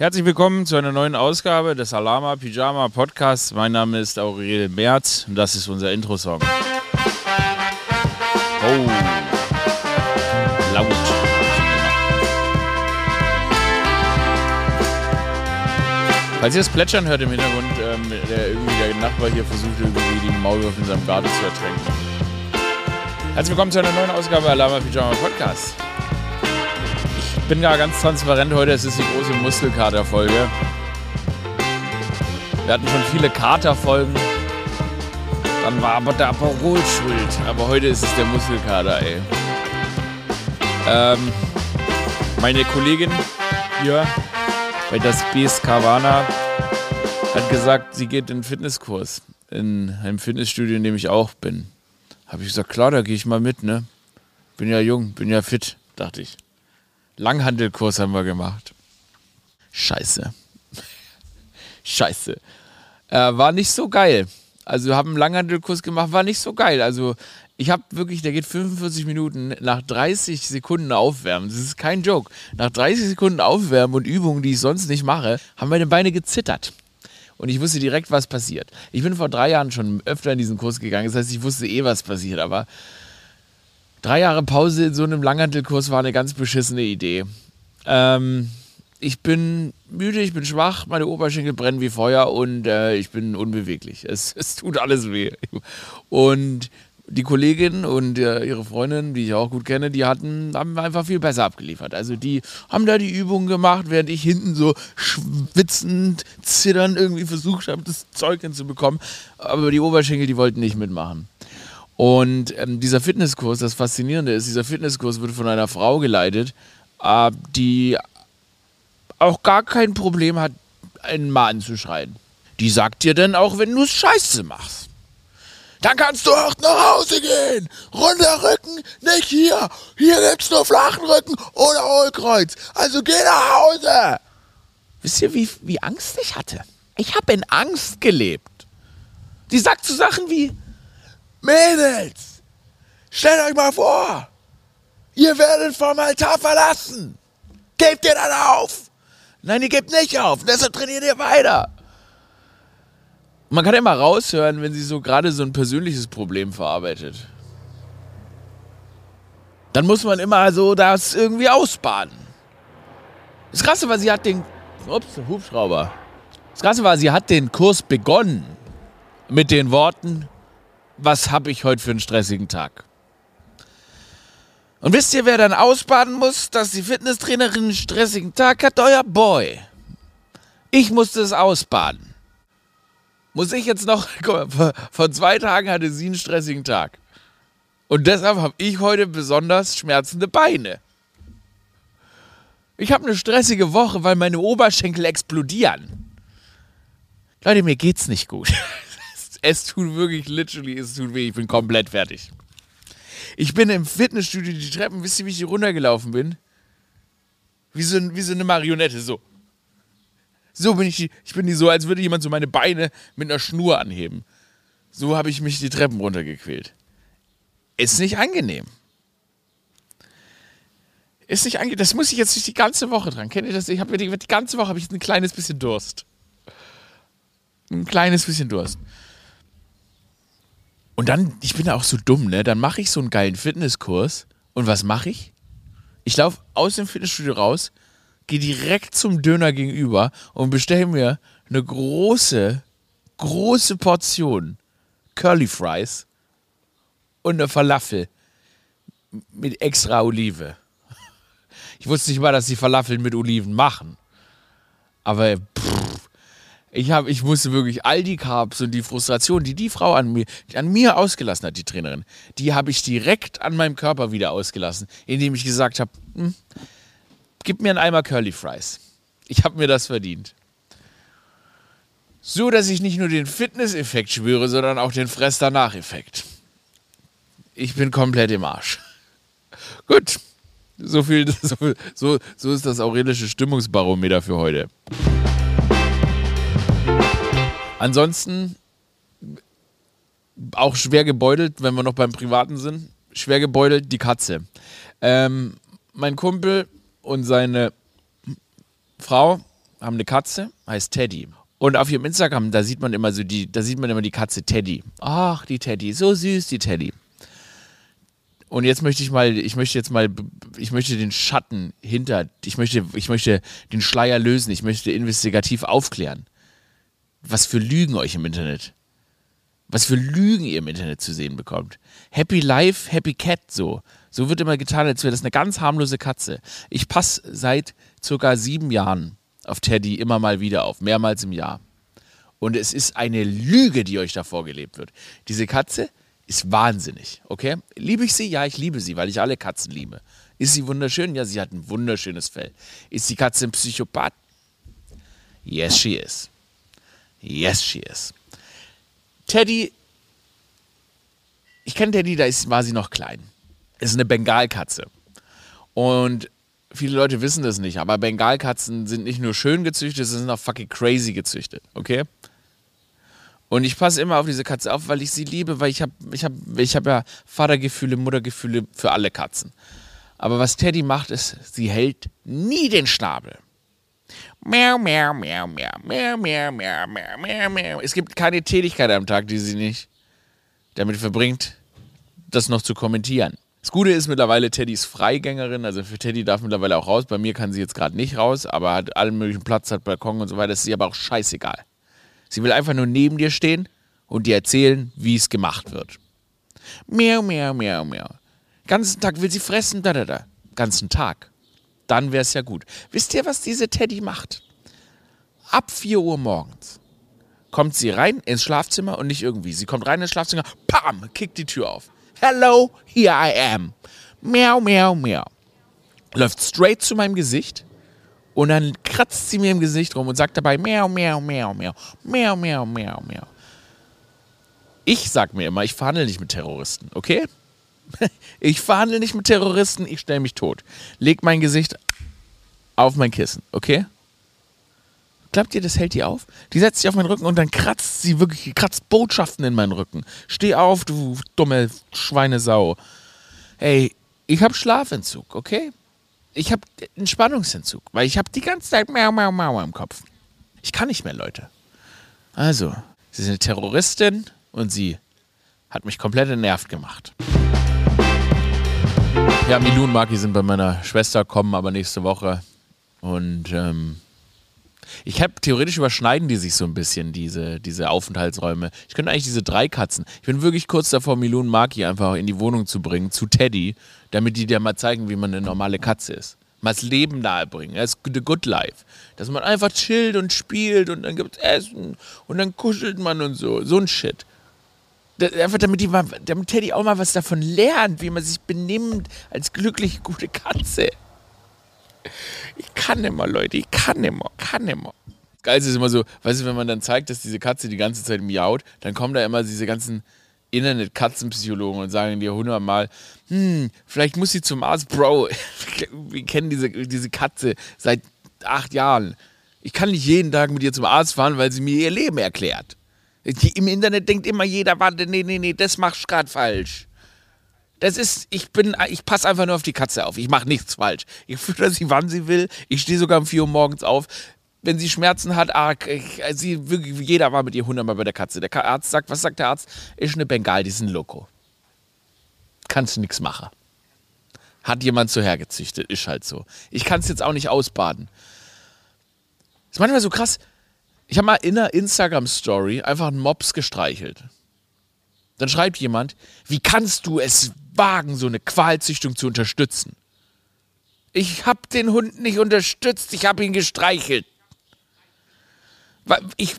Herzlich willkommen zu einer neuen Ausgabe des Alama Pyjama Podcasts. Mein Name ist Aurel Merz und das ist unser Intro-Song. Oh, laut. Falls ihr das Plätschern hört im Hintergrund, ähm, der irgendwie der Nachbar hier versucht irgendwie die Maulwürfe in seinem Garten zu ertränken. Herzlich willkommen zu einer neuen Ausgabe Alama Pyjama Podcast. Bin ja ganz transparent heute, es ist die große Muskelkater-Folge. Wir hatten schon viele Kater-Folgen. Dann war aber der Aperol schuld. Aber heute ist es der Muskelkater, ey. Ähm, meine Kollegin hier bei das BS Carvana hat gesagt, sie geht in einen Fitnesskurs in einem Fitnessstudio, in dem ich auch bin. Habe ich gesagt, klar, da gehe ich mal mit, ne? Bin ja jung, bin ja fit, dachte ich. Langhandelkurs haben wir gemacht. Scheiße. Scheiße. Äh, war nicht so geil. Also haben einen Langhandelkurs gemacht, war nicht so geil. Also ich habe wirklich, der geht 45 Minuten nach 30 Sekunden aufwärmen. Das ist kein Joke. Nach 30 Sekunden aufwärmen und Übungen, die ich sonst nicht mache, haben meine Beine gezittert. Und ich wusste direkt, was passiert. Ich bin vor drei Jahren schon öfter in diesen Kurs gegangen. Das heißt, ich wusste eh, was passiert. Aber drei Jahre Pause in so einem Langhantelkurs war eine ganz beschissene Idee. Ähm, ich bin müde, ich bin schwach, meine Oberschenkel brennen wie Feuer und äh, ich bin unbeweglich. Es, es tut alles weh. Und die Kollegin und äh, ihre Freundin, die ich auch gut kenne, die hatten, haben einfach viel besser abgeliefert. Also die haben da die Übungen gemacht, während ich hinten so schwitzend, zitternd irgendwie versucht habe, das Zeug hinzubekommen. Aber die Oberschenkel, die wollten nicht mitmachen. Und ähm, dieser Fitnesskurs, das Faszinierende ist, dieser Fitnesskurs wird von einer Frau geleitet, äh, die auch gar kein Problem hat, einen Mann anzuschreien. Die sagt dir dann auch, wenn du es scheiße machst. Dann kannst du auch nach Hause gehen. Runder Rücken, nicht hier. Hier gibt's nur flachen Rücken oder Hohlkreuz. Also geh nach Hause. Wisst ihr, wie, wie Angst ich hatte? Ich habe in Angst gelebt. Die sagt zu Sachen wie, Mädels, stellt euch mal vor, ihr werdet vom Altar verlassen. Gebt ihr dann auf? Nein, ihr gebt nicht auf. Deshalb trainiert ihr weiter. Man kann immer raushören, wenn sie so gerade so ein persönliches Problem verarbeitet. Dann muss man immer so das irgendwie ausbaden. Das Krasse war, sie hat den. Ups, Hubschrauber. Das Krasse war, sie hat den Kurs begonnen mit den Worten: Was habe ich heute für einen stressigen Tag? Und wisst ihr, wer dann ausbaden muss, dass die Fitnesstrainerin einen stressigen Tag hat? Euer Boy. Ich musste es ausbaden muss ich jetzt noch, guck mal, vor zwei Tagen hatte sie einen stressigen Tag. Und deshalb habe ich heute besonders schmerzende Beine. Ich habe eine stressige Woche, weil meine Oberschenkel explodieren. Leute, mir geht's nicht gut. Es tut wirklich, literally, es tut weh. Ich bin komplett fertig. Ich bin im Fitnessstudio die Treppen, wisst ihr, wie ich hier runtergelaufen bin? Wie so, wie so eine Marionette, so. So bin ich, ich bin die so, als würde jemand so meine Beine mit einer Schnur anheben. So habe ich mich die Treppen runtergequält. Ist nicht angenehm. Ist nicht angenehm. Das muss ich jetzt nicht die ganze Woche dran. Kennt ihr das? Ich habe die, die ganze Woche habe ich ein kleines bisschen Durst. Ein kleines bisschen Durst. Und dann, ich bin auch so dumm, ne? Dann mache ich so einen geilen Fitnesskurs. Und was mache ich? Ich laufe aus dem Fitnessstudio raus, gehe direkt zum Döner gegenüber und bestelle mir eine große, große Portion Curly Fries und eine Falafel mit extra Olive. Ich wusste nicht mal, dass die Falafeln mit Oliven machen. Aber pff, ich, hab, ich musste wirklich all die Carbs und die Frustration, die die Frau an mir, an mir ausgelassen hat, die Trainerin, die habe ich direkt an meinem Körper wieder ausgelassen, indem ich gesagt habe, hm, gib mir einen Eimer Curly Fries. Ich habe mir das verdient. So, dass ich nicht nur den Fitness-Effekt spüre, sondern auch den Fress-Danach-Effekt. Ich bin komplett im Arsch. Gut. So viel, so, so, so ist das aurelische Stimmungsbarometer für heute. Ansonsten auch schwer gebeutelt, wenn wir noch beim Privaten sind. Schwer gebeutelt die Katze. Ähm, mein Kumpel und seine Frau haben eine Katze, heißt Teddy. Und auf ihrem Instagram, da sieht man immer so die, da sieht man immer die Katze Teddy. Ach, die Teddy, so süß, die Teddy. Und jetzt möchte ich mal, ich möchte jetzt mal, ich möchte den Schatten hinter, ich möchte, ich möchte den Schleier lösen, ich möchte investigativ aufklären. Was für Lügen euch im Internet, was für Lügen ihr im Internet zu sehen bekommt. Happy Life, Happy Cat, so. So wird immer getan, als wäre das eine ganz harmlose Katze. Ich passe seit circa sieben Jahren auf Teddy immer mal wieder auf, mehrmals im Jahr. Und es ist eine Lüge, die euch da vorgelebt wird. Diese Katze ist wahnsinnig, okay? Liebe ich sie? Ja, ich liebe sie, weil ich alle Katzen liebe. Ist sie wunderschön? Ja, sie hat ein wunderschönes Fell. Ist die Katze ein Psychopath? Yes, she is. Yes, she is. Teddy, ich kenne Teddy, da ist, war sie noch klein. Ist eine Bengalkatze. Und viele Leute wissen das nicht, aber Bengalkatzen sind nicht nur schön gezüchtet, sie sind auch fucking crazy gezüchtet, okay? Und ich passe immer auf diese Katze auf, weil ich sie liebe, weil ich habe ich hab, ich hab ja Vatergefühle, Muttergefühle für alle Katzen. Aber was Teddy macht, ist, sie hält nie den Schnabel. Miau, miau, miau, miau, miau, miau, miau, miau, miau, miau. Es gibt keine Tätigkeit am Tag, die sie nicht damit verbringt, das noch zu kommentieren. Das Gute ist mittlerweile, Teddy ist Freigängerin, also für Teddy darf mittlerweile auch raus. Bei mir kann sie jetzt gerade nicht raus, aber hat allen möglichen Platz, hat Balkon und so weiter. Das ist ihr aber auch scheißegal. Sie will einfach nur neben dir stehen und dir erzählen, wie es gemacht wird. Miau, miau, miau, miau. Ganzen Tag will sie fressen, da, da, da. Ganzen Tag. Dann wäre es ja gut. Wisst ihr, was diese Teddy macht? Ab 4 Uhr morgens kommt sie rein ins Schlafzimmer und nicht irgendwie. Sie kommt rein ins Schlafzimmer, pam, kickt die Tür auf. Hello, here I am. Miau, miau, miau. Läuft straight zu meinem Gesicht und dann kratzt sie mir im Gesicht rum und sagt dabei miau, miau, miau, miau, miau, miau, miau, miau. Ich sag mir immer, ich verhandle nicht mit Terroristen, okay? Ich verhandle nicht mit Terroristen, ich stelle mich tot. Leg mein Gesicht auf mein Kissen, okay? Glaubt ihr, das hält die auf? Die setzt sich auf meinen Rücken und dann kratzt sie wirklich, kratzt Botschaften in meinen Rücken. Steh auf, du dumme Schweinesau. Ey, ich hab Schlafentzug, okay? ich habe einen Spannungsentzug, weil ich habe die ganze Zeit Mau, Mau, Mau im Kopf. Ich kann nicht mehr, Leute. Also, sie ist eine Terroristin und sie hat mich komplett entnervt gemacht. Ja, Milou und Maki sind bei meiner Schwester, kommen aber nächste Woche. Und ähm, ich habe theoretisch überschneiden die sich so ein bisschen, diese, diese Aufenthaltsräume. Ich könnte eigentlich diese drei Katzen. Ich bin wirklich kurz davor, Milou und Maki einfach in die Wohnung zu bringen, zu Teddy damit die dir mal zeigen, wie man eine normale Katze ist. Mal das Leben nahebringen, das the good life. Dass man einfach chillt und spielt und dann gibt es Essen und dann kuschelt man und so. So ein Shit. Einfach damit, die mal, damit Teddy auch mal was davon lernt, wie man sich benimmt als glückliche, gute Katze. Ich kann immer, Leute, ich kann immer, kann immer. Geil ist immer so, weißt du, wenn man dann zeigt, dass diese Katze die ganze Zeit miaut, dann kommen da immer diese ganzen Internet-Katzenpsychologen und sagen dir hundertmal, hm, vielleicht muss sie zum Arzt, Bro. Wir kennen diese, diese Katze seit acht Jahren. Ich kann nicht jeden Tag mit ihr zum Arzt fahren, weil sie mir ihr Leben erklärt. Im Internet denkt immer jeder, warte, nee, nee, nee, das machst du gerade falsch. Das ist, ich bin, ich passe einfach nur auf die Katze auf. Ich mache nichts falsch. Ich fütter sie, wann sie will. Ich stehe sogar um 4 Uhr morgens auf wenn sie Schmerzen hat, ah, sie, wirklich, jeder war mit ihr hundertmal bei der Katze. Der Arzt sagt, was sagt der Arzt? Ist eine Bengal, die ist ein Loco. Kannst du nichts machen. Hat jemand so hergezüchtet, ist halt so. Ich kann es jetzt auch nicht ausbaden. Ist manchmal so krass. Ich habe mal in einer Instagram-Story einfach einen Mops gestreichelt. Dann schreibt jemand, wie kannst du es wagen, so eine Qualzüchtung zu unterstützen? Ich habe den Hund nicht unterstützt, ich habe ihn gestreichelt ich,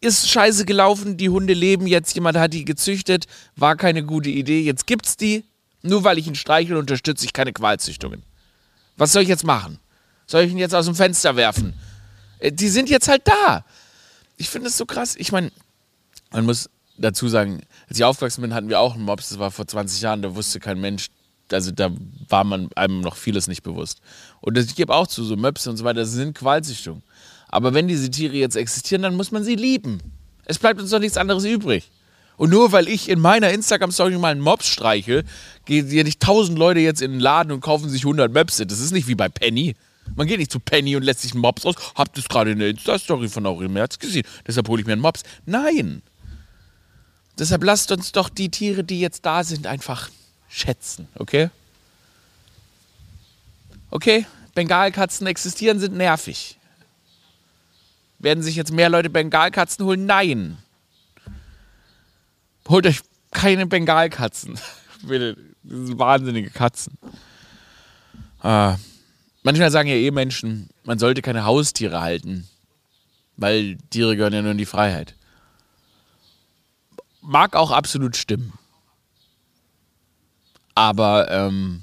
ist scheiße gelaufen, die Hunde leben jetzt, jemand hat die gezüchtet, war keine gute Idee, jetzt gibt's die. Nur weil ich ihn streichel, unterstütze ich keine Qualzüchtungen. Was soll ich jetzt machen? Soll ich ihn jetzt aus dem Fenster werfen? Äh, die sind jetzt halt da. Ich finde es so krass. Ich meine, man muss dazu sagen, als ich aufgewachsen bin, hatten wir auch einen Mops, das war vor 20 Jahren, da wusste kein Mensch, also da war man einem noch vieles nicht bewusst. Und ich gebe auch zu, so Möpse und so weiter, das sind Qualzüchtungen. Aber wenn diese Tiere jetzt existieren, dann muss man sie lieben. Es bleibt uns doch nichts anderes übrig. Und nur weil ich in meiner Instagram-Story mal einen Mops streiche, gehen ja nicht tausend Leute jetzt in den Laden und kaufen sich 100 Möpse. Das ist nicht wie bei Penny. Man geht nicht zu Penny und lässt sich einen Mops aus. Habt ihr gerade in der Insta-Story von Aurel Merz gesehen? Deshalb hole ich mir einen Mops. Nein. Deshalb lasst uns doch die Tiere, die jetzt da sind, einfach schätzen, okay? Okay, Bengalkatzen existieren, sind nervig. Werden sich jetzt mehr Leute Bengalkatzen holen? Nein. Holt euch keine Bengalkatzen. Bitte, das sind wahnsinnige Katzen. Ah. Manchmal sagen ja eh Menschen, man sollte keine Haustiere halten, weil Tiere gehören ja nur in die Freiheit. Mag auch absolut stimmen. Aber ähm,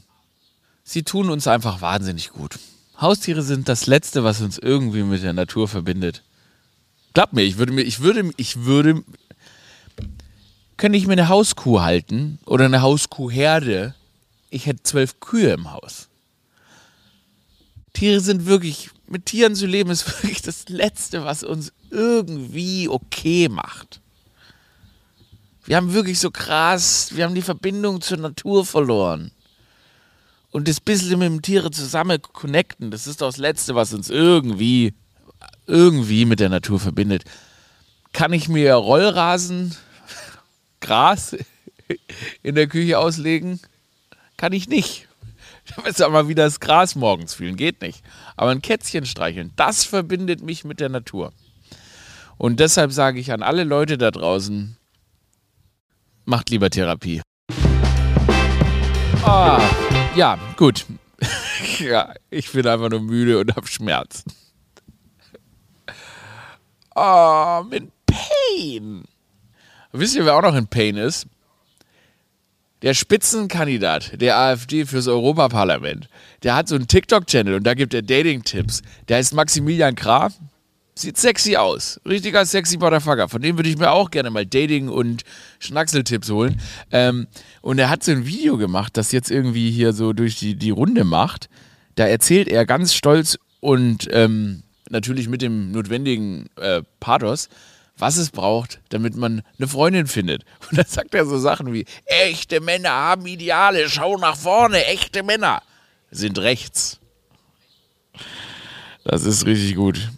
sie tun uns einfach wahnsinnig gut. Haustiere sind das Letzte, was uns irgendwie mit der Natur verbindet. Glaub mir, ich würde mir, ich würde, ich würde, könnte ich mir eine Hauskuh halten oder eine Hauskuhherde. Ich hätte zwölf Kühe im Haus. Tiere sind wirklich, mit Tieren zu leben ist wirklich das Letzte, was uns irgendwie okay macht. Wir haben wirklich so krass, wir haben die Verbindung zur Natur verloren. Und das bisschen mit dem Tiere zusammen connecten, das ist doch das Letzte, was uns irgendwie, irgendwie mit der Natur verbindet. Kann ich mir Rollrasen, Gras in der Küche auslegen? Kann ich nicht. Ich muss auch mal wieder das Gras morgens fühlen, geht nicht. Aber ein Kätzchen streicheln, das verbindet mich mit der Natur. Und deshalb sage ich an alle Leute da draußen, macht lieber Therapie. Ah, ja, gut. ja, ich bin einfach nur müde und hab Schmerzen. Oh, in Pain. Wisst ihr, wer auch noch in Pain ist? Der Spitzenkandidat der AfD fürs Europaparlament. Der hat so einen TikTok-Channel und da gibt er Dating-Tipps. Der heißt Maximilian Krah. Sieht sexy aus. Richtiger sexy Motherfucker. Von dem würde ich mir auch gerne mal Dating- und Schnackseltipps holen. Ähm, und er hat so ein Video gemacht, das jetzt irgendwie hier so durch die, die Runde macht. Da erzählt er ganz stolz und ähm, natürlich mit dem notwendigen äh, Pathos, was es braucht, damit man eine Freundin findet. Und dann sagt er so Sachen wie: Echte Männer haben Ideale, schau nach vorne, echte Männer sind rechts. Das ist richtig gut.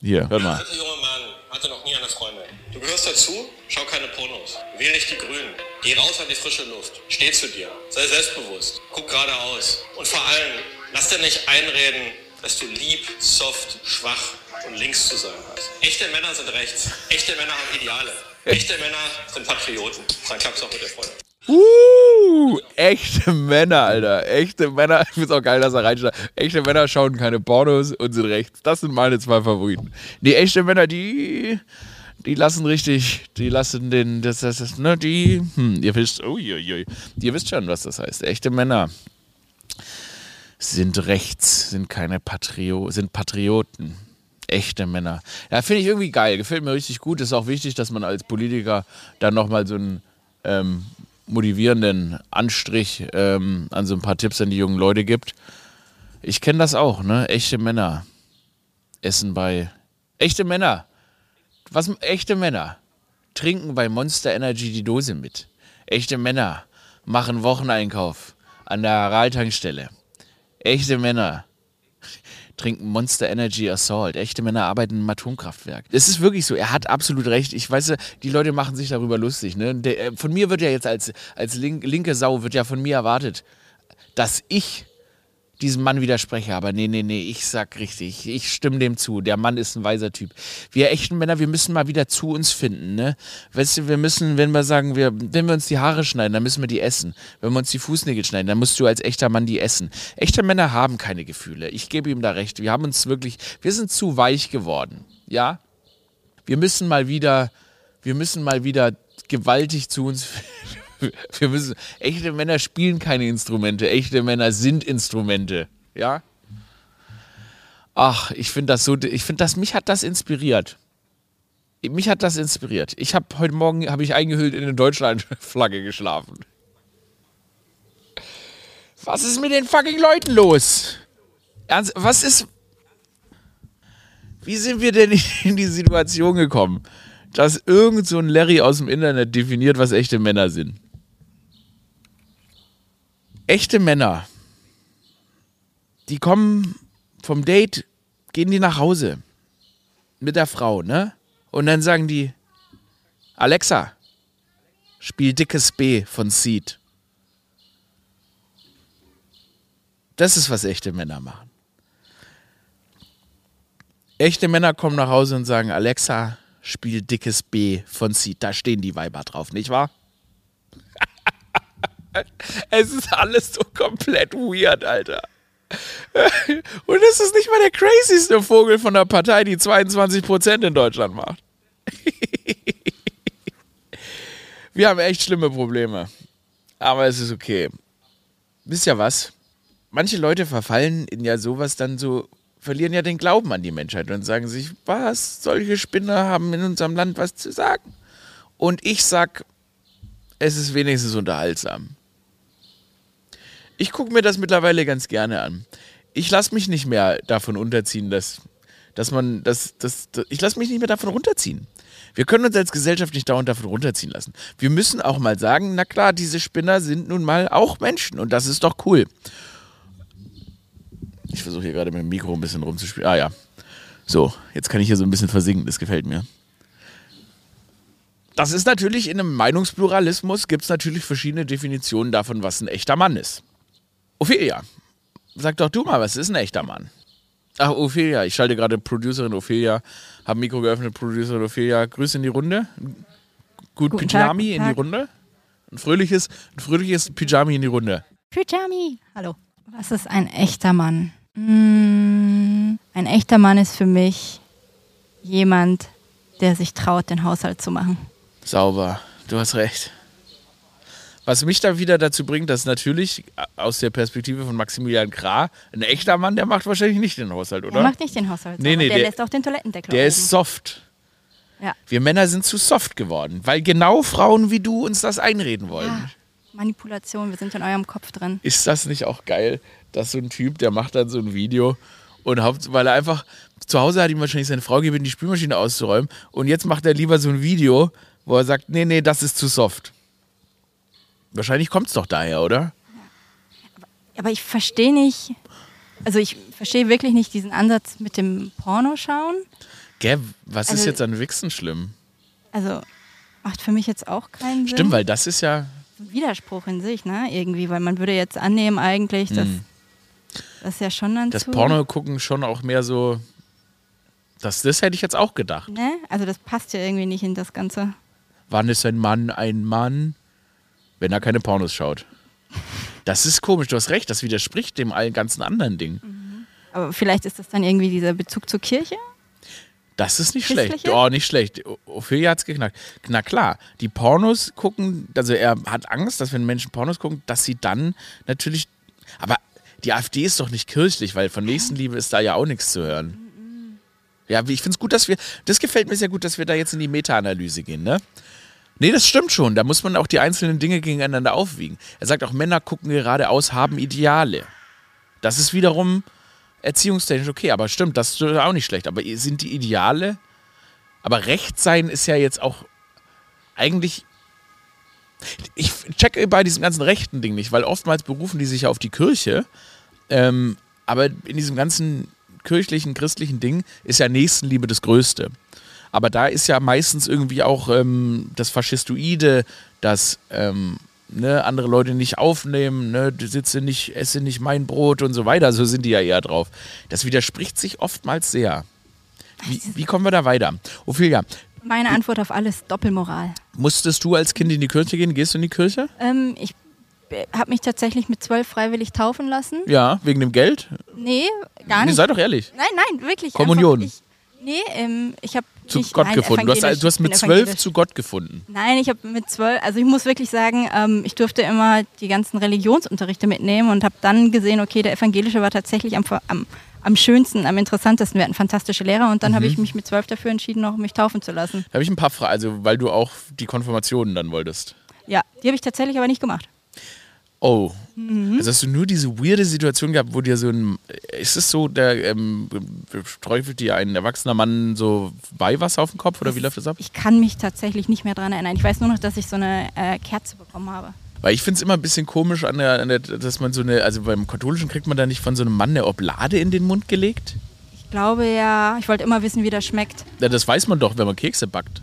Hier, hör mal. Dieser junge Mann hatte noch nie eine Freundin. Du gehörst dazu, schau keine Pornos. Wähl nicht die Grünen. Geh raus an die frische Luft. Steh zu dir. Sei selbstbewusst. Guck geradeaus. Und vor allem, lass dir nicht einreden, dass du lieb, soft, schwach und links zu sein hast. Echte Männer sind rechts. Echte Männer haben Ideale. Echte Männer sind Patrioten. Dann klappt's auch mit der Freundin. Uh, echte Männer, Alter. Echte Männer. Ich finde es auch geil, dass er reinschreibt. Echte Männer schauen keine Pornos und sind rechts. Das sind meine zwei Favoriten. Die echte Männer, die, die lassen richtig, die lassen den, das, das, das ne, die, hm, ihr wisst, uiuiui, ihr wisst schon, was das heißt. Echte Männer sind rechts, sind keine Patrio, sind Patrioten. Echte Männer. Ja, finde ich irgendwie geil. Gefällt mir richtig gut. Ist auch wichtig, dass man als Politiker dann nochmal so einen ähm, motivierenden Anstrich ähm, an so ein paar Tipps an die jungen Leute gibt. Ich kenne das auch, ne? Echte Männer essen bei. Echte Männer. Was echte Männer trinken bei Monster Energy die Dose mit. Echte Männer machen Wocheneinkauf an der Araltankstelle. Echte Männer trinken Monster Energy Assault. Echte Männer arbeiten im Atomkraftwerk. Es ist wirklich so, er hat absolut recht. Ich weiß, die Leute machen sich darüber lustig. Ne? Der, äh, von mir wird ja jetzt als, als link, linke Sau, wird ja von mir erwartet, dass ich diesem Mann widerspreche. Aber nee, nee, nee, ich sag richtig. Ich stimme dem zu. Der Mann ist ein weiser Typ. Wir echten Männer, wir müssen mal wieder zu uns finden. Ne? Weißt du, wir müssen, wenn wir sagen, wir, wenn wir uns die Haare schneiden, dann müssen wir die essen. Wenn wir uns die Fußnägel schneiden, dann musst du als echter Mann die essen. Echte Männer haben keine Gefühle. Ich gebe ihm da recht. Wir haben uns wirklich, wir sind zu weich geworden. Ja? Wir müssen mal wieder, wir müssen mal wieder gewaltig zu uns finden. Wir müssen, echte Männer spielen keine Instrumente, echte Männer sind Instrumente. Ja? Ach, ich finde das so, ich finde das, mich hat das inspiriert. Mich hat das inspiriert. Ich habe heute Morgen, habe ich eingehüllt in eine Deutschlandflagge geschlafen. Was ist mit den fucking Leuten los? Ernst, was ist, wie sind wir denn in die Situation gekommen, dass irgend so ein Larry aus dem Internet definiert, was echte Männer sind? Echte Männer, die kommen vom Date gehen die nach Hause mit der Frau, ne? Und dann sagen die, Alexa, spiel dickes B von Seed. Das ist, was echte Männer machen. Echte Männer kommen nach Hause und sagen, Alexa, spiel dickes B von Seed. Da stehen die Weiber drauf, nicht wahr? Es ist alles so komplett weird, Alter. Und es ist nicht mal der crazyste Vogel von der Partei, die 22% in Deutschland macht. Wir haben echt schlimme Probleme. Aber es ist okay. Wisst ihr was? Manche Leute verfallen in ja sowas dann so, verlieren ja den Glauben an die Menschheit und sagen sich, was, solche Spinner haben in unserem Land was zu sagen. Und ich sag, es ist wenigstens unterhaltsam. Ich gucke mir das mittlerweile ganz gerne an. Ich lasse mich nicht mehr davon unterziehen, dass, dass man, dass, dass, dass ich lasse mich nicht mehr davon runterziehen. Wir können uns als Gesellschaft nicht dauernd davon runterziehen lassen. Wir müssen auch mal sagen, na klar, diese Spinner sind nun mal auch Menschen und das ist doch cool. Ich versuche hier gerade mit dem Mikro ein bisschen rumzuspielen. Ah ja. So, jetzt kann ich hier so ein bisschen versinken, das gefällt mir. Das ist natürlich in einem Meinungspluralismus, gibt es natürlich verschiedene Definitionen davon, was ein echter Mann ist. Ophelia, sag doch du mal, was ist ein echter Mann? Ach, Ophelia, ich schalte gerade Producerin Ophelia, habe Mikro geöffnet, Producerin Ophelia, Grüße in die Runde. Gut Guten Pyjami Tag, in die. Runde. Ein fröhliches, ein fröhliches Pyjami in die Runde. Pyjami. Hallo. Was ist ein echter Mann? Mm, ein echter Mann ist für mich jemand, der sich traut, den Haushalt zu machen. Sauber, du hast recht. Was mich da wieder dazu bringt, dass natürlich aus der Perspektive von Maximilian Krah ein echter Mann, der macht wahrscheinlich nicht den Haushalt, Der oder? macht nicht den Haushalt, Nee, nee, der, der- lässt auch den Toilettendeckel Der oben. ist soft. Ja. Wir Männer sind zu soft geworden, weil genau Frauen wie du uns das einreden wollen. Ja, Manipulation, wir sind in eurem Kopf drin. Ist das nicht auch geil, dass so ein Typ, der macht dann so ein Video und haupt, weil er einfach zu Hause hat ihm wahrscheinlich seine Frau gebeten, die Spülmaschine auszuräumen und jetzt macht er lieber so ein Video, wo er sagt, nee, nee, das ist zu soft. Wahrscheinlich kommt es doch daher, oder? Aber ich verstehe nicht, also ich verstehe wirklich nicht diesen Ansatz mit dem Pornoschauen. Gell, was ist Also- jetzt an Wichsen schlimm? Also macht für mich jetzt auch keinen Sinn. Stimmt, weil das ist ja, ein Widerspruch in sich, ne? Irgendwie, weil man würde jetzt annehmen eigentlich, dass das ja schon dann Hm. das Porno gucken schon auch mehr so, das, das hätte ich jetzt auch gedacht. Ne? Also das passt ja irgendwie nicht in das Ganze. Wann ist ein Mann ein Mann, wenn er keine Pornos schaut? Das ist komisch, du hast recht, das widerspricht dem allen ganzen anderen Ding. Aber vielleicht ist das dann irgendwie dieser Bezug zur Kirche? Das ist nicht schlecht. Oh, nicht schlecht. Ophelia hat es geknackt. Na klar, die Pornos gucken, also er hat Angst, dass wenn Menschen Pornos gucken, dass sie dann natürlich. Aber die AfD ist doch nicht kirchlich, weil von Nächstenliebe ist da ja auch nichts zu hören. Ja, ich finde es gut, dass wir. Das gefällt mir sehr gut, dass wir da jetzt in die Meta-Analyse gehen, ne? Nee, das stimmt schon. Da muss man auch die einzelnen Dinge gegeneinander aufwiegen. Er sagt auch, Männer gucken geradeaus, haben Ideale. Das ist wiederum erziehungstechnisch okay, aber stimmt, das ist auch nicht schlecht. Aber sind die Ideale? Aber Recht sein ist ja jetzt auch eigentlich. Ich checke bei diesem ganzen rechten Ding nicht, weil oftmals berufen die sich ja auf die Kirche. Ähm, aber in diesem ganzen kirchlichen, christlichen Ding ist ja Nächstenliebe das Größte. Aber da ist ja meistens irgendwie auch ähm, das Faschistoide, das ähm, ne, andere Leute nicht aufnehmen, ne, sitze nicht, esse nicht mein Brot und so weiter. So sind die ja eher drauf. Das widerspricht sich oftmals sehr. Wie, wie kommen wir da weiter? Ophelia, Meine Antwort auf alles Doppelmoral. musstest du als Kind in die Kirche gehen? Gehst du in die Kirche? Ähm, ich habe mich tatsächlich mit zwölf freiwillig taufen lassen. Ja, wegen dem Geld? Nee, gar Nee, nicht. sei doch ehrlich. Nein, nein, wirklich. Kommunion. Einfach, ich, nee, ähm, ich habe Zu nicht, Gott nein, gefunden. Du hast, evangelisch. du hast Ich mit zwölf zu Gott gefunden. Nein, ich habe mit zwölf, also ich muss wirklich sagen, ähm, ich durfte immer die ganzen Religionsunterrichte mitnehmen und habe dann gesehen, okay, der evangelische war tatsächlich am, am, am schönsten, am interessantesten. Wir hatten fantastische Lehrer und dann habe Mhm. ich mich mit zwölf dafür entschieden, noch mich taufen zu lassen. Da habe ich ein paar Fragen, also weil du auch die Konfirmationen dann wolltest. Ja, die habe ich tatsächlich aber nicht gemacht. Oh. Mhm. Also hast du nur diese weirde Situation gehabt, wo dir so ein. Ist es so, der ähm, träufelt dir ein erwachsener Mann so Weihwasser auf den Kopf oder wie läuft das ab? Ich kann mich tatsächlich nicht mehr daran erinnern. Ich weiß nur noch, dass ich so eine äh, Kerze bekommen habe. Weil ich finde es immer ein bisschen komisch, an der, an der, dass man so eine, also beim Katholischen kriegt man da nicht von so einem Mann eine Oblade in den Mund gelegt? Ich glaube ja, ich wollte immer wissen, wie das schmeckt. Ja, das weiß man doch, wenn man Kekse backt.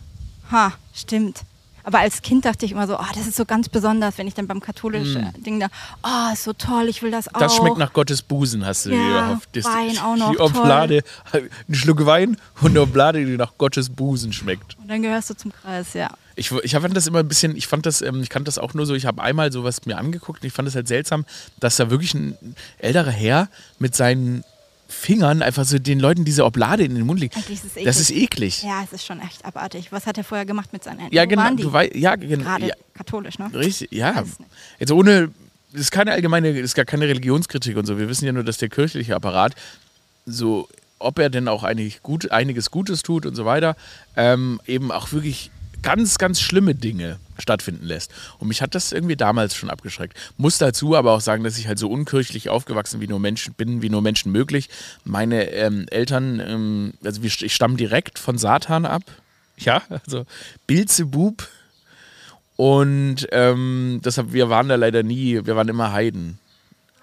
Ha, stimmt. Aber als Kind dachte ich immer so, oh, das ist so ganz besonders, wenn ich dann beim katholischen Ding da, oh, ist so toll, ich will das auch. Mm. Das schmeckt nach Gottes Busen, hast du dir Ja, gehofft. Das, Wein auch noch, Die Oblade, ein Schluck Wein und eine Oblade, die nach Gottes Busen schmeckt. Und dann gehörst du zum Kreis, ja. Ich, ich fand das immer ein bisschen, ich fand das, ähm, ich kannte das auch nur so, ich habe einmal sowas mir angeguckt und ich fand das halt seltsam, dass da wirklich ein älterer Herr mit seinen Fingern einfach so den Leuten diese Oblade in den Mund legt. Eigentlich ist es Das ist eklig. Ja, es ist schon echt abartig. Was hat er vorher gemacht mit seinen Händen? Ja, genau. Du weißt, ja, genau. Gerade Ja, katholisch, ne? richtig, ja. Jetzt ohne, das ist keine allgemeine, das ist gar keine Religionskritik und so. Wir wissen ja nur, dass der kirchliche Apparat so, ob er denn auch eigentlich gut, einiges Gutes tut und so weiter, ähm, eben auch wirklich ganz, ganz schlimme Dinge stattfinden lässt. Und mich hat das irgendwie damals schon abgeschreckt. Muss dazu aber auch sagen, dass ich halt so unkirchlich aufgewachsen wie nur Menschen bin, wie nur Menschen möglich. Meine ähm, Eltern, ähm, also ich stamme direkt von Satan ab. Ja, also Bilzebub. Und ähm, deshalb, wir waren da leider nie, wir waren immer Heiden.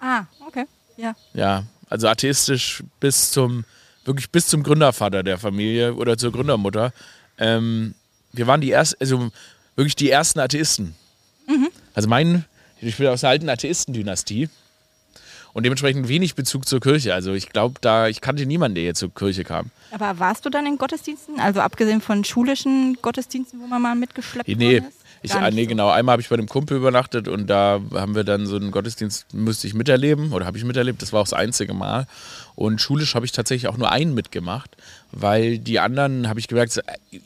Ah, okay. Ja. Ja, also atheistisch bis zum, wirklich bis zum Gründervater der Familie oder zur Gründermutter. Ähm, wir waren die ersten, also wirklich die ersten Atheisten. Also mein, ich bin aus der alten Atheistendynastie und dementsprechend wenig Bezug zur Kirche. Also ich glaube, da, ich kannte niemanden, der jetzt zur Kirche kam. Aber warst du dann in Gottesdiensten? Also abgesehen von schulischen Gottesdiensten, wo man mal mitgeschleppt Nee, ist? ich, ah, nee so. genau. Einmal habe ich bei einem Kumpel übernachtet und da haben wir dann so einen Gottesdienst, musste ich miterleben oder habe ich miterlebt. Das war auch das einzige Mal. Und schulisch habe ich tatsächlich auch nur einen mitgemacht, weil die anderen, habe ich gemerkt,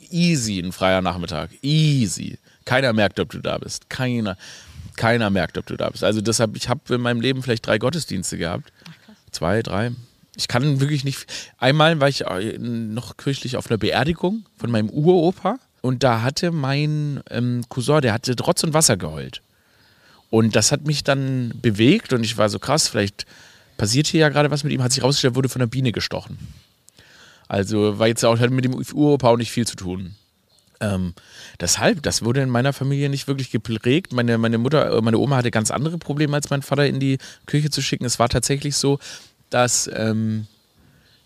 easy ein freier Nachmittag. Easy. Keiner merkt, ob du da bist. Keiner. Keiner merkt, ob du da bist. Also deshalb, ich habe in meinem Leben vielleicht drei Gottesdienste gehabt. Zwei, drei. Ich kann wirklich nicht. Einmal war ich äh, noch kirchlich auf einer Beerdigung von meinem Uropa und da hatte mein ähm, Cousin, der hatte Trotz und Wasser geheult. Und das hat mich dann bewegt und ich war so krass, vielleicht passiert hier ja gerade was mit ihm, hat sich rausgestellt, wurde von einer Biene gestochen. Also war jetzt auch halt mit dem Uropa auch nicht viel zu tun. Ähm, deshalb, das wurde in meiner Familie nicht wirklich geprägt. Meine, meine Mutter, äh, meine Oma hatte ganz andere Probleme, als meinen Vater in die Kirche zu schicken. Es war tatsächlich so, dass ähm,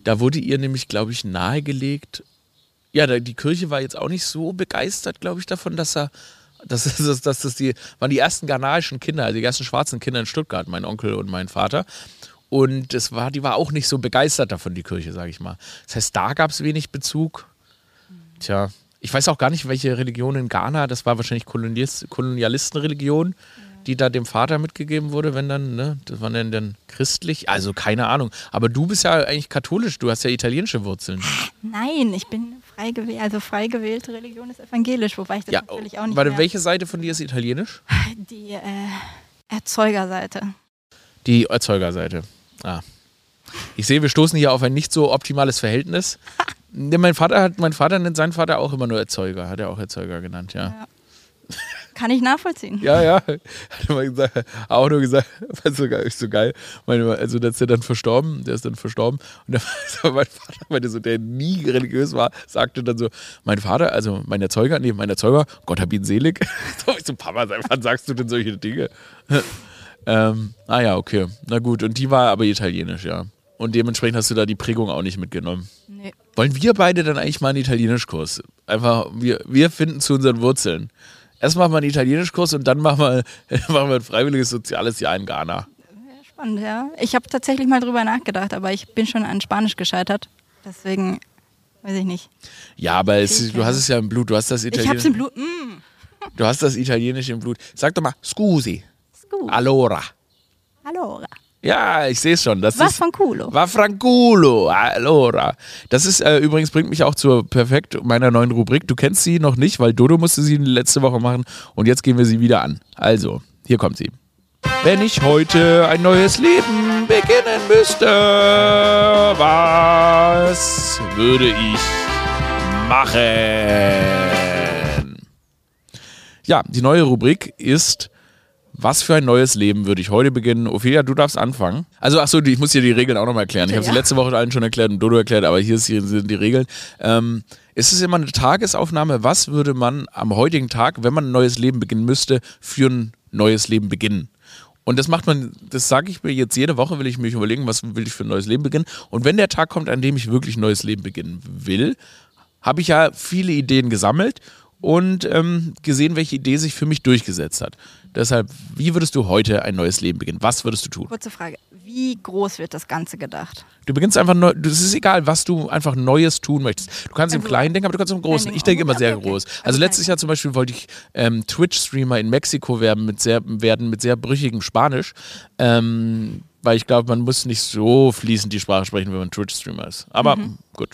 da wurde ihr nämlich, glaube ich, nahegelegt. Ja, die Kirche war jetzt auch nicht so begeistert, glaube ich, davon, dass er, dass, dass, dass das die waren die ersten ghanaischen Kinder, also die ersten schwarzen Kinder in Stuttgart, mein Onkel und mein Vater. Und das war, die war auch nicht so begeistert davon, die Kirche, sage ich mal. Das heißt, da gab es wenig Bezug. Tja, ich weiß auch gar nicht, welche Religion in Ghana, das war wahrscheinlich Kolonialist, Kolonialistenreligion, die da dem Vater mitgegeben wurde, wenn dann, ne? Das war dann, dann christlich, also keine Ahnung. Aber du bist ja eigentlich katholisch, du hast ja italienische Wurzeln. Nein, ich bin frei gewählt, also frei gewählte Religion ist evangelisch, wobei ich das Ja, natürlich auch nicht warte, welche Seite von dir ist italienisch? Die äh, Erzeugerseite. Die Erzeugerseite. Ah. Ich sehe, wir stoßen hier auf ein nicht so optimales Verhältnis. Mein Vater hat, mein Vater nennt seinen Vater auch immer nur Erzeuger, hat er auch Erzeuger genannt, ja. Kann ich nachvollziehen. Ja, ja. Hat er mal gesagt, auch nur gesagt, war so geil, ist so geil. Meine, also, der ist ja dann verstorben, der ist dann verstorben. Und dann so, mein Vater, meinte so, der nie religiös war, sagte dann so: Mein Vater, also mein Erzeuger, nee, mein Erzeuger, Gott hab ihn selig. So, ich so, Papa, wann sagst du denn solche Dinge? ähm, ah ja, okay. Na gut, und die war aber italienisch, ja. Und dementsprechend hast du da die Prägung auch nicht mitgenommen. Nee. Wollen wir beide dann eigentlich mal einen Italienischkurs? Einfach, wir, wir finden zu unseren Wurzeln. Erst machen wir einen Italienischkurs und dann machen wir, machen wir ein freiwilliges soziales Jahr in Ghana. Spannend, ja. Ich habe tatsächlich mal drüber nachgedacht, aber ich bin schon an Spanisch gescheitert. Deswegen weiß ich nicht. Ja, aber es, du hast es ja im Blut, du hast das Ich hab's Italienisch. im Blut. Mm. Du hast das Italienische im Blut. Sag doch mal, scusi, Scu. allora. Allora. Ja, ich sehe es schon. Das Was ist, von culo. War Franculo, allora. Das ist äh, übrigens, bringt mich auch zur perfekt meiner neuen Rubrik. Du kennst sie noch nicht, weil Dodo musste sie letzte Woche machen und jetzt gehen wir sie wieder an. Also, hier kommt sie. Wenn ich heute ein neues Leben beginnen müsste, was würde ich machen? Ja, die neue Rubrik ist was für ein neues Leben würde ich heute beginnen? Ophelia, du darfst anfangen. Also, ach so, die- ich muss dir die Regeln auch nochmal erklären. Ich habe sie ja. letzte Woche allen schon erklärt und Dodo erklärt, aber hier, ist, hier sind die Regeln. Ähm, ist es immer eine Tagesaufnahme? Was würde man am heutigen Tag, wenn man ein neues Leben beginnen müsste, für ein neues Leben beginnen. Und das macht man, das sage ich mir jetzt jede Woche, will ich mich überlegen, was will ich für ein neues Leben beginnen. Und wenn der Tag kommt, an dem ich wirklich ein neues Leben beginnen will, habe ich ja viele Ideen gesammelt und ähm, gesehen, welche Idee sich für mich durchgesetzt hat. Deshalb, wie würdest du heute ein neues Leben beginnen? Was würdest du tun? Kurze Frage. Wie groß wird das Ganze gedacht? Du beginnst einfach neu, es ist egal, was du einfach Neues tun möchtest. Du kannst im Also, Kleinen denken, aber du kannst im Großen. Ich denke immer sehr Okay, groß. Also Also letztes Jahr zum Beispiel wollte ich ähm, Twitch-Streamer in Mexiko werden mit sehr, werden mit sehr brüchigem Spanisch. Ähm, weil ich glaube, man muss nicht so fließend die Sprache sprechen, wenn man Twitch-Streamer ist. Aber Mhm. gut.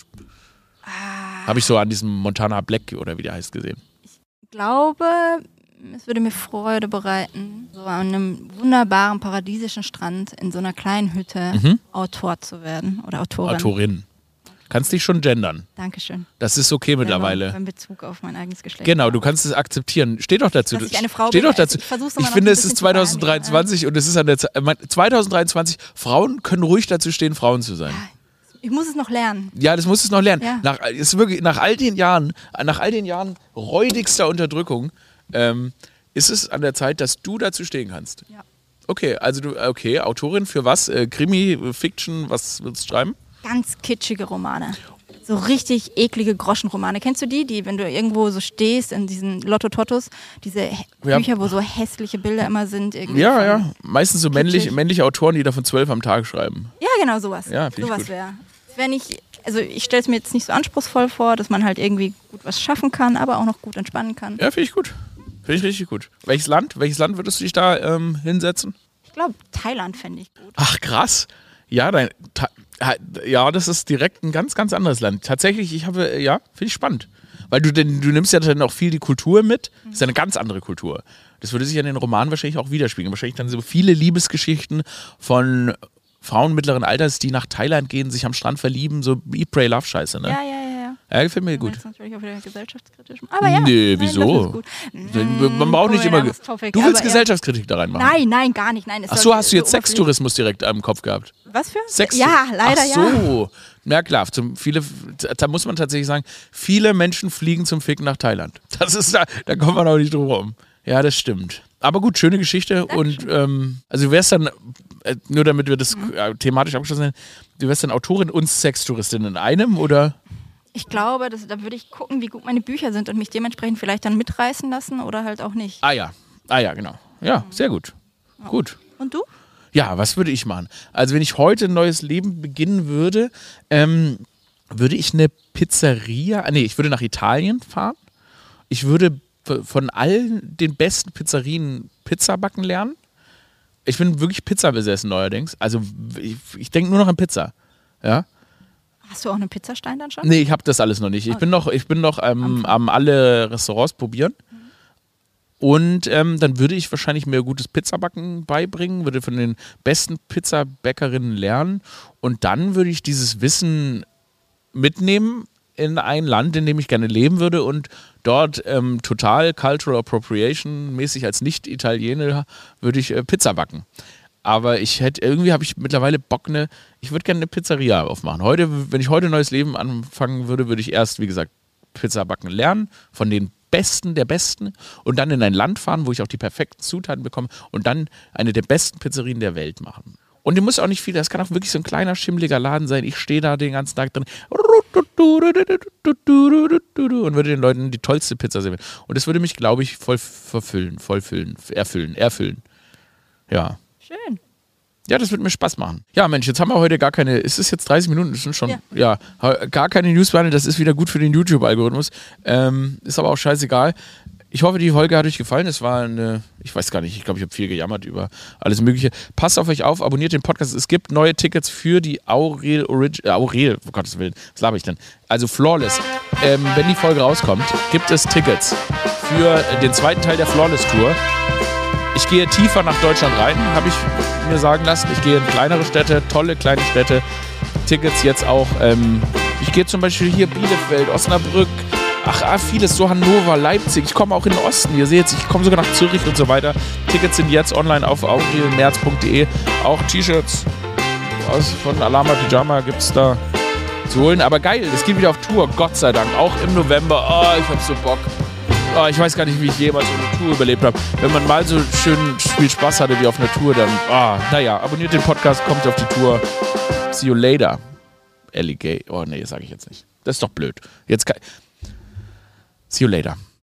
Ah. Habe ich so an diesem Montana Black oder wie der heißt gesehen. Ich glaube, es würde mir Freude bereiten, so an einem wunderbaren paradiesischen Strand in so einer kleinen Hütte Mhm. Autor zu werden oder Autorin. Autorin. Kannst dich schon gendern. Dankeschön. Das ist okay mittlerweile. Ja, in Bezug auf mein eigenes Geschlecht. Genau, du kannst es akzeptieren. Steht doch dazu. Dass ich eine Frau Steht bin, doch dazu. ich Ich noch finde, es ist bisschen zu vereinfachen. 2023 und es ist an der Zeit. äh, mein- 2023, Frauen können ruhig dazu stehen, Frauen zu sein. Ich muss es noch lernen. Ja, das musst du noch lernen. Ja. Nach, ist wirklich, nach all den Jahren, nach all den Jahren räudigster Unterdrückung, ähm, ist es an der Zeit, dass du dazu stehen kannst. Ja. Okay, also du, okay, Autorin für was? Äh, Krimi, Fiction, was willst du schreiben? Ganz kitschige Romane. So richtig eklige Groschenromane. Kennst du die, die, wenn du irgendwo so stehst in diesen Lotto-Totos, diese Ja. Bücher, wo so hässliche Bilder immer sind? Irgendwie Ja, ja. Meistens so männlich, Kitschig. männliche Autoren, die davon zwölf am Tag schreiben. Ja, genau, sowas. Ja, ich sowas wäre. Wär nicht, also ich stelle es mir jetzt nicht so anspruchsvoll vor, dass man halt irgendwie gut was schaffen kann, aber auch noch gut entspannen kann. Ja, finde ich gut. Finde ich richtig gut. Welches Land? Welches Land würdest du dich da ähm, hinsetzen? Ich glaube, Thailand fände ich gut. Ach, krass. Ja, dein, ja, das ist direkt ein ganz, ganz anderes Land. Tatsächlich, ich habe, ja, finde ich spannend. Weil du, denn, du nimmst ja dann auch viel die Kultur mit. Das ist ja eine ganz andere Kultur. Das würde sich in den Romanen wahrscheinlich auch widerspiegeln. Wahrscheinlich dann so viele Liebesgeschichten von Frauen mittleren Alters, die nach Thailand gehen, sich am Strand verlieben, so Eat, Pray, Love Scheiße, ne? Ja, ja, ja, ja. Ja, gefällt mir gut. Natürlich auch wieder gesellschaftskritisch. Aber ja. Nee, nein, wieso? gut. Man braucht nicht immer. Topic, Du willst ja. Gesellschaftskritik da reinmachen. Nein, nein, gar nicht. Nein, Ach so, hast du jetzt so Sextourismus direkt im Kopf gehabt? Was für? Sex Ja, leider Ach ja. so. Ja klar, zum, viele, da muss man tatsächlich sagen, viele Menschen fliegen zum Ficken nach Thailand. Das ist da, da kommt man auch nicht drum rum. Ja, das stimmt. Aber gut, schöne Geschichte und ähm, also du wärst dann, äh, nur damit wir das Mhm. äh, thematisch abgeschlossen haben, du wärst dann Autorin und Sextouristin in einem oder? Ich glaube, dass, da würde ich gucken, wie gut meine Bücher sind und mich dementsprechend vielleicht dann mitreißen lassen oder halt auch nicht. Ah ja, ah ja, genau. Ja, sehr gut. Gut. Und du? Ja, was würde ich machen? Also, wenn ich heute ein neues Leben beginnen würde, ähm, würde ich eine Pizzeria, ah, nee, ich würde nach Italien fahren. Ich würde von allen den besten Pizzerien Pizza backen lernen. Ich bin wirklich Pizza besessen neuerdings. Also, ich, ich denke nur noch an Pizza. Ja. Hast du auch einen Pizzastein dann schon? Nee, ich habe das alles noch nicht. Ich bin noch, ich bin noch ähm, am alle Restaurants probieren. Und ähm, dann würde ich wahrscheinlich mir gutes Pizzabacken beibringen, würde von den besten Pizzabäckerinnen lernen. Und dann würde ich dieses Wissen mitnehmen in ein Land, in dem ich gerne leben würde und dort ähm, total Cultural Appropriation mäßig als Nicht-Italiener würde ich äh, Pizza backen. Aber ich hätte, irgendwie habe ich mittlerweile Bock, ne, ich würde gerne eine Pizzeria aufmachen. Heute, wenn ich heute neues Leben anfangen würde, würde ich erst, wie gesagt, Pizza backen lernen von den Besten der Besten und dann in ein Land fahren, wo ich auch die perfekten Zutaten bekomme und dann eine der besten Pizzerien der Welt machen. Und die muss auch nicht viel, das kann auch wirklich so ein kleiner, schimmeliger Laden sein. Ich stehe da den ganzen Tag drin und würde den Leuten die tollste Pizza servieren. Und das würde mich, glaube ich, voll verfüllen, vollfüllen, erfüllen, erfüllen. Ja. Schön. Ja, das wird mir Spaß machen. Ja, Mensch, jetzt haben wir heute gar keine, ist es jetzt 30 Minuten? Das sind schon, ja, Ja. gar keine News behandelt. Das ist wieder gut für den YouTube-Algorithmus. Ähm, ist aber auch scheißegal. Ich hoffe, die Folge hat euch gefallen. Es war eine, ich weiß gar nicht, ich glaube, ich habe viel gejammert über alles Mögliche. Passt auf euch auf, abonniert den Podcast. Es gibt neue Tickets für die Aurel Origin, äh, Aurel, um Gottes Willen, was laber ich denn? Also Flawless. Ähm, wenn die Folge rauskommt, gibt es Tickets für den zweiten Teil der Flawless Tour. Ich gehe tiefer nach Deutschland rein, habe ich mir sagen lassen. Ich gehe in kleinere Städte, tolle kleine Städte. Tickets jetzt auch. Ähm, ich gehe zum Beispiel hier Bielefeld, Osnabrück. Ach, ah, vieles, so Hannover, Leipzig. Ich komme auch in den Osten. Ihr seht, ich komme sogar nach Zürich und so weiter. Tickets sind jetzt online auf aurelmerz.de. Auch T-Shirts von Alama Pyjama gibt es da zu holen. Aber geil, es geht wieder auf Tour, Gott sei Dank. Auch im November. Oh, ich habe so Bock. Oh, ich weiß gar nicht, wie ich jemals so eine Tour überlebt habe. Wenn man mal so schön viel Spaß hatte wie auf einer Tour, dann, ah, naja, abonniert den Podcast, kommt auf die Tour. See you later. Alligator. Oh, nee, sage ich jetzt nicht. Das ist doch blöd. Jetzt kann. See you later.